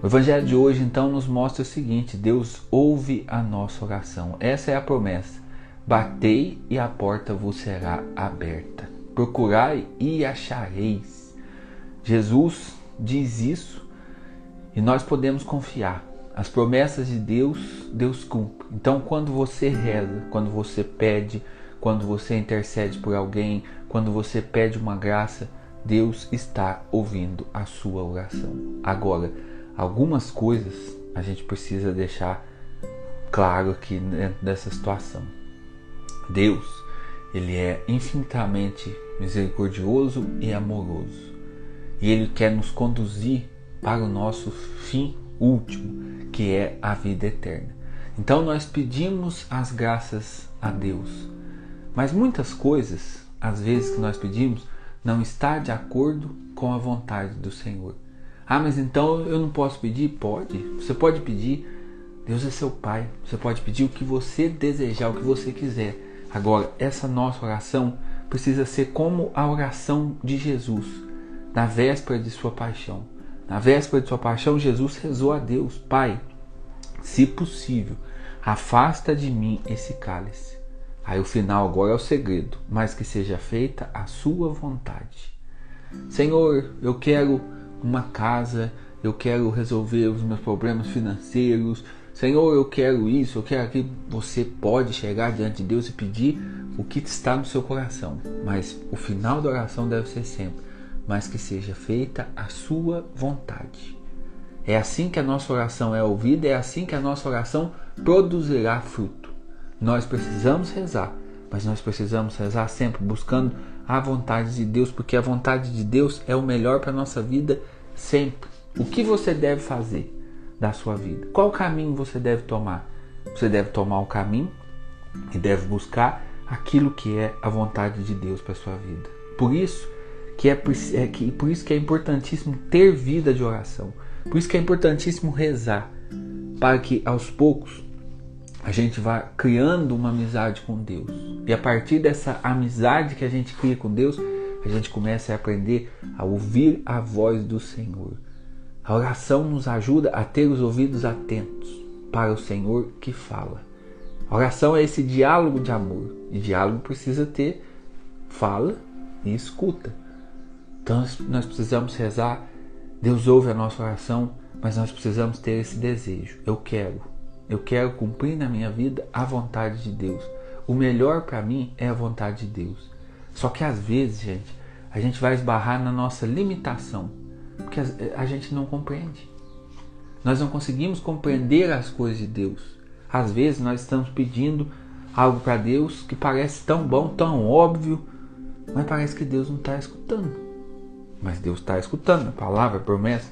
O evangelho de hoje então nos mostra o seguinte: Deus ouve a nossa oração. Essa é a promessa. Batei e a porta vos será aberta. Procurai e achareis. Jesus diz isso e nós podemos confiar. As promessas de Deus, Deus cumpre. Então, quando você reza, quando você pede, quando você intercede por alguém, quando você pede uma graça, Deus está ouvindo a sua oração. Agora, algumas coisas a gente precisa deixar claro aqui dentro dessa situação. Deus, ele é infinitamente misericordioso e amoroso. E ele quer nos conduzir para o nosso fim último, que é a vida eterna. Então nós pedimos as graças a Deus. Mas muitas coisas, às vezes que nós pedimos, não está de acordo com a vontade do Senhor. Ah, mas então eu não posso pedir? Pode. Você pode pedir. Deus é seu Pai. Você pode pedir o que você desejar, o que você quiser. Agora, essa nossa oração precisa ser como a oração de Jesus, na véspera de sua paixão. Na véspera de sua paixão, Jesus rezou a Deus: Pai, se possível, afasta de mim esse cálice. Aí o final agora é o segredo, mas que seja feita a sua vontade. Senhor, eu quero uma casa, eu quero resolver os meus problemas financeiros. Senhor, eu quero isso, eu quero que você pode chegar diante de Deus e pedir o que está no seu coração. Mas o final da oração deve ser sempre, mas que seja feita a sua vontade. É assim que a nossa oração é ouvida, é assim que a nossa oração produzirá fruto. Nós precisamos rezar, mas nós precisamos rezar sempre buscando a vontade de Deus, porque a vontade de Deus é o melhor para a nossa vida sempre. O que você deve fazer da sua vida? Qual caminho você deve tomar? Você deve tomar o caminho e deve buscar aquilo que é a vontade de Deus para sua vida. Por isso que é, é que por isso que é importantíssimo ter vida de oração. Por isso que é importantíssimo rezar para que aos poucos a gente vai criando uma amizade com Deus. E a partir dessa amizade que a gente cria com Deus, a gente começa a aprender a ouvir a voz do Senhor. A oração nos ajuda a ter os ouvidos atentos para o Senhor que fala. A oração é esse diálogo de amor. E diálogo precisa ter fala e escuta. Então nós precisamos rezar. Deus ouve a nossa oração, mas nós precisamos ter esse desejo. Eu quero, eu quero cumprir na minha vida a vontade de Deus. O melhor para mim é a vontade de Deus. Só que às vezes, gente, a gente vai esbarrar na nossa limitação, porque a gente não compreende. Nós não conseguimos compreender as coisas de Deus. Às vezes nós estamos pedindo algo para Deus que parece tão bom, tão óbvio, mas parece que Deus não está escutando. Mas Deus está escutando a palavra, a promessa.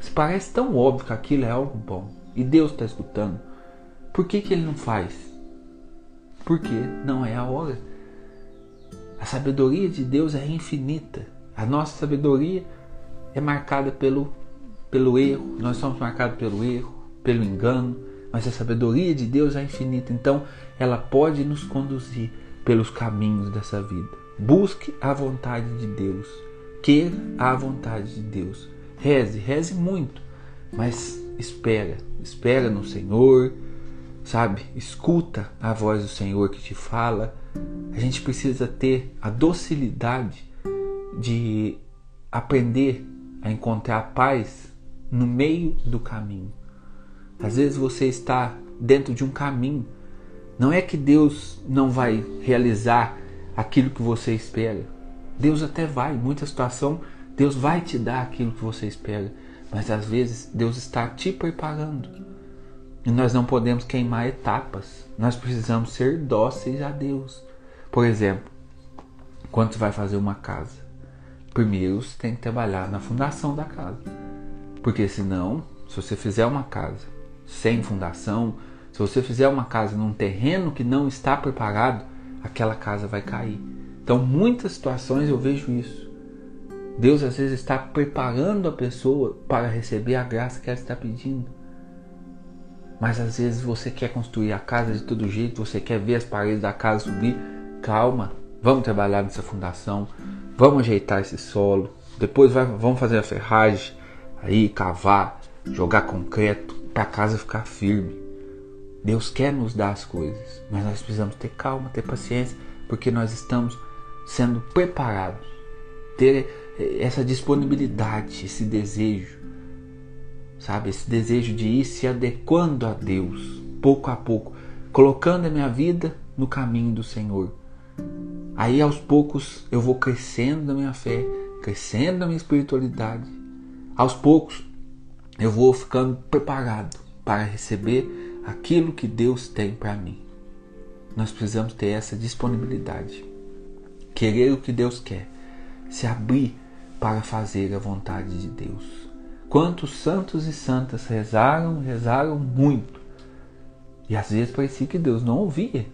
Se parece tão óbvio que aquilo é algo bom, e Deus está escutando, por que, que ele não faz? Porque não é a hora. A sabedoria de Deus é infinita. A nossa sabedoria é marcada pelo, pelo erro. Nós somos marcados pelo erro, pelo engano. Mas a sabedoria de Deus é infinita. Então, ela pode nos conduzir pelos caminhos dessa vida. Busque a vontade de Deus. Queira a vontade de Deus. Reze, reze muito. Mas espera, espera no Senhor, sabe? Escuta a voz do Senhor que te fala. A gente precisa ter a docilidade de aprender a encontrar paz no meio do caminho. Às vezes você está dentro de um caminho. Não é que Deus não vai realizar aquilo que você espera. Deus até vai, em muita situação, Deus vai te dar aquilo que você espera. Mas às vezes Deus está te preparando. E nós não podemos queimar etapas. Nós precisamos ser dóceis a Deus. Por exemplo, quando você vai fazer uma casa, primeiro você tem que trabalhar na fundação da casa. Porque senão, se você fizer uma casa sem fundação, se você fizer uma casa num terreno que não está preparado, aquela casa vai cair. Então, muitas situações eu vejo isso. Deus às vezes está preparando a pessoa para receber a graça que ela está pedindo. Mas às vezes você quer construir a casa de todo jeito, você quer ver as paredes da casa subir. Calma, vamos trabalhar nessa fundação, vamos ajeitar esse solo. Depois vai, vamos fazer a ferragem, aí cavar, jogar concreto para a casa ficar firme. Deus quer nos dar as coisas, mas nós precisamos ter calma, ter paciência, porque nós estamos sendo preparados, ter essa disponibilidade, esse desejo, sabe? Esse desejo de ir se adequando a Deus, pouco a pouco, colocando a minha vida no caminho do Senhor. Aí aos poucos eu vou crescendo na minha fé, crescendo na minha espiritualidade. Aos poucos eu vou ficando preparado para receber aquilo que Deus tem para mim. Nós precisamos ter essa disponibilidade. Querer o que Deus quer, se abrir para fazer a vontade de Deus. Quantos santos e santas rezaram, rezaram muito. E às vezes parecia que Deus não ouvia,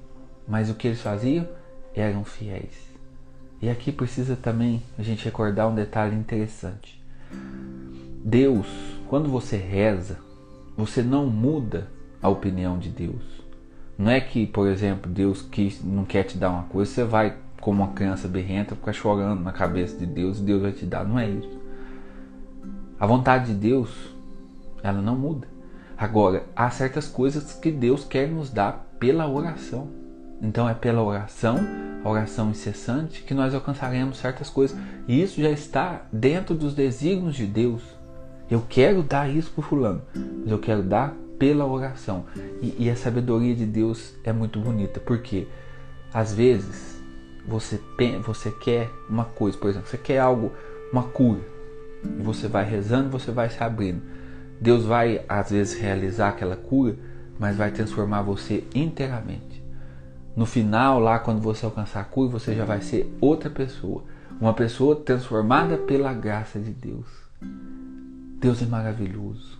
mas o que eles faziam eram fiéis. E aqui precisa também a gente recordar um detalhe interessante. Deus, quando você reza, você não muda a opinião de Deus. Não é que, por exemplo, Deus quis, não quer te dar uma coisa, você vai, como uma criança berrenta, ficar chorando na cabeça de Deus e Deus vai te dar. Não é isso. A vontade de Deus, ela não muda. Agora, há certas coisas que Deus quer nos dar pela oração. Então é pela oração, a oração incessante, que nós alcançaremos certas coisas. E isso já está dentro dos desígnios de Deus. Eu quero dar isso para fulano, mas eu quero dar pela oração. E, e, a sabedoria de Deus é muito bonita, porque às vezes você, você quer uma coisa, por exemplo, você quer algo, uma cura, e você vai rezando, você vai se abrindo. Deus vai às vezes realizar aquela cura, mas vai transformar você inteiramente. No final, lá quando você alcançar a cura, você já vai ser outra pessoa, uma pessoa transformada pela graça de Deus. Deus é maravilhoso.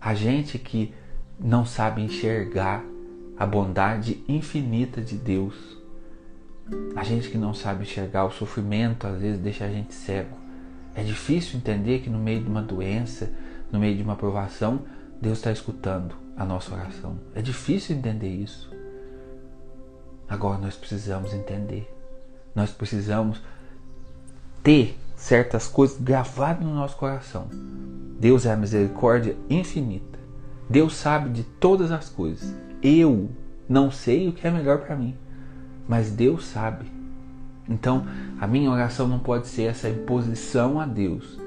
A gente que não sabe enxergar a bondade infinita de Deus. A gente que não sabe enxergar o sofrimento às vezes deixa a gente cego. É difícil entender que no meio de uma doença, no meio de uma provação, Deus está escutando a nossa oração. É difícil entender isso. Agora nós precisamos entender. Nós precisamos ter certas coisas gravadas no nosso coração. Deus é a misericórdia infinita. Deus sabe de todas as coisas. Eu não sei o que é melhor para mim, mas Deus sabe. Então, a minha oração não pode ser essa imposição a Deus.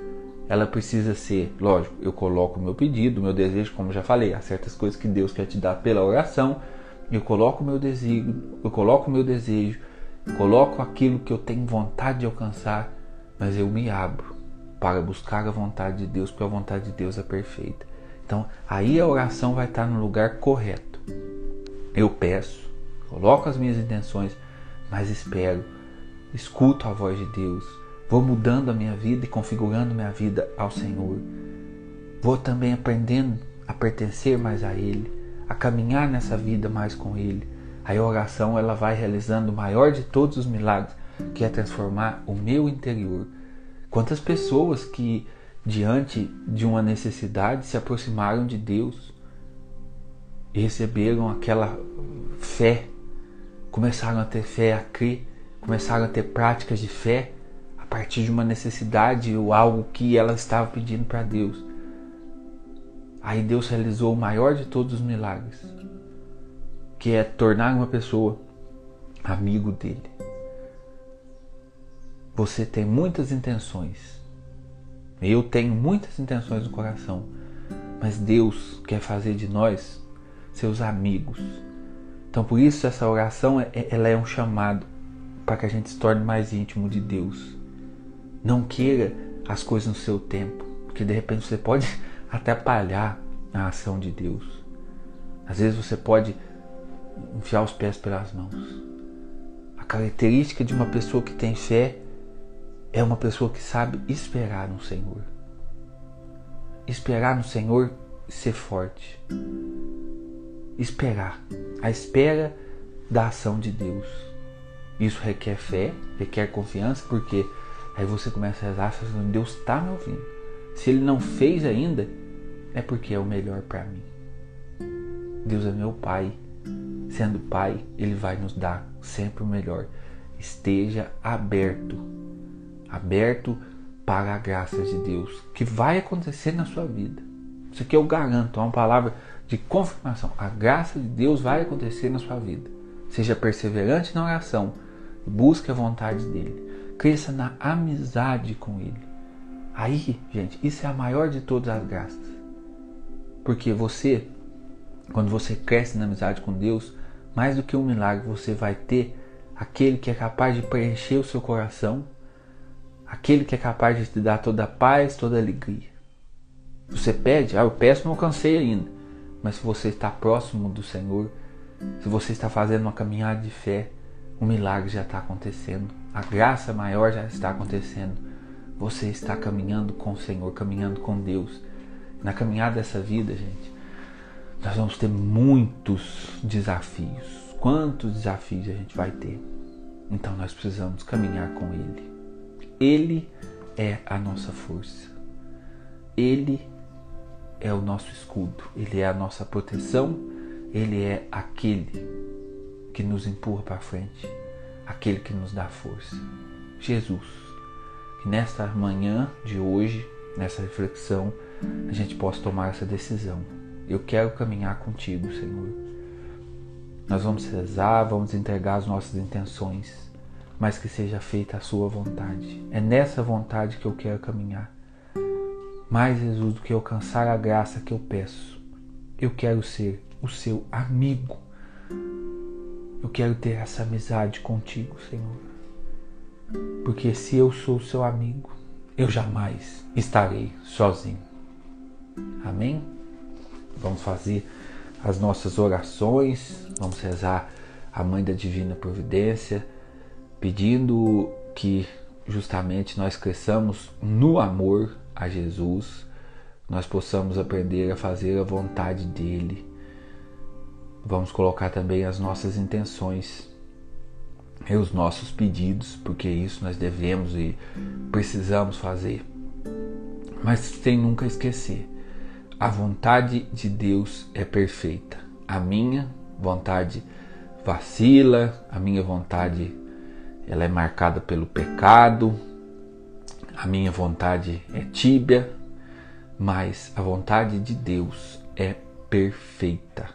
Ela precisa ser, lógico, eu coloco o meu pedido, o meu desejo, como já falei, há certas coisas que Deus quer te dar pela oração. Eu coloco o meu desejo, eu coloco o meu desejo, coloco aquilo que eu tenho vontade de alcançar, mas eu me abro para buscar a vontade de Deus, porque a vontade de Deus é perfeita. Então, aí a oração vai estar no lugar correto. Eu peço, coloco as minhas intenções, mas espero, escuto a voz de Deus, vou mudando a minha vida e configurando minha vida ao Senhor. Vou também aprendendo a pertencer mais a Ele, a caminhar nessa vida mais com Ele. Aí a oração ela vai realizando o maior de todos os milagres, que é transformar o meu interior Quantas pessoas que, diante de uma necessidade, se aproximaram de Deus e receberam aquela fé, começaram a ter fé, a crer, começaram a ter práticas de fé a partir de uma necessidade ou algo que ela estava pedindo para Deus. Aí Deus realizou o maior de todos os milagres, que é tornar uma pessoa amigo dele. Você tem muitas intenções. Eu tenho muitas intenções no coração. Mas Deus quer fazer de nós seus amigos. Então por isso essa oração é, é, ela é um chamado para que a gente se torne mais íntimo de Deus. Não queira as coisas no seu tempo, porque de repente você pode atrapalhar a ação de Deus. Às vezes você pode enfiar os pés pelas mãos. A característica de uma pessoa que tem fé é uma pessoa que sabe esperar no Senhor. Esperar no Senhor ser forte. Esperar. A espera da ação de Deus. Isso requer fé, requer confiança, porque aí você começa a rezar, falando, Deus está me ouvindo. Se Ele não fez ainda, é porque é o melhor para mim. Deus é meu Pai. Sendo Pai, Ele vai nos dar sempre o melhor. Esteja aberto aberto para a graça de Deus que vai acontecer na sua vida. Isso aqui eu garanto, é uma palavra de confirmação. A graça de Deus vai acontecer na sua vida. Seja perseverante na oração busque a vontade dele. Cresça na amizade com ele. Aí, gente, isso é a maior de todas as graças. Porque você, quando você cresce na amizade com Deus, mais do que um milagre, você vai ter aquele que é capaz de preencher o seu coração, aquele que é capaz de te dar toda a paz, toda a alegria. Você pede, ah, eu peço, não alcancei ainda. Mas se você está próximo do Senhor, se você está fazendo uma caminhada de fé, o milagre já está acontecendo, a graça maior já está acontecendo. Você está caminhando com o Senhor, caminhando com Deus. Na caminhada dessa vida, gente, nós vamos ter muitos desafios. Quantos desafios a gente vai ter? Então nós precisamos caminhar com Ele. Ele é a nossa força. Ele é o nosso escudo. Ele é a nossa proteção. Ele é aquele que nos empurra para frente, aquele que nos dá força. Jesus. Que nesta manhã de hoje, nessa reflexão, a gente possa tomar essa decisão. Eu quero caminhar contigo, Senhor. Nós vamos rezar, vamos entregar as nossas intenções, mas que seja feita a Sua vontade. É nessa vontade que eu quero caminhar. Mais, Jesus, do que alcançar a graça que eu peço, eu quero ser o seu amigo. Eu quero ter essa amizade contigo, Senhor. Porque se eu sou seu amigo, eu jamais estarei sozinho. Amém? Vamos fazer as nossas orações, vamos rezar a Mãe da Divina Providência, pedindo que justamente nós cresçamos no amor a Jesus, nós possamos aprender a fazer a vontade dele. Vamos colocar também as nossas intenções e os nossos pedidos, porque isso nós devemos e precisamos fazer. Mas sem nunca esquecer a vontade de Deus é perfeita. A minha vontade vacila, a minha vontade ela é marcada pelo pecado, a minha vontade é tíbia, mas a vontade de Deus é perfeita.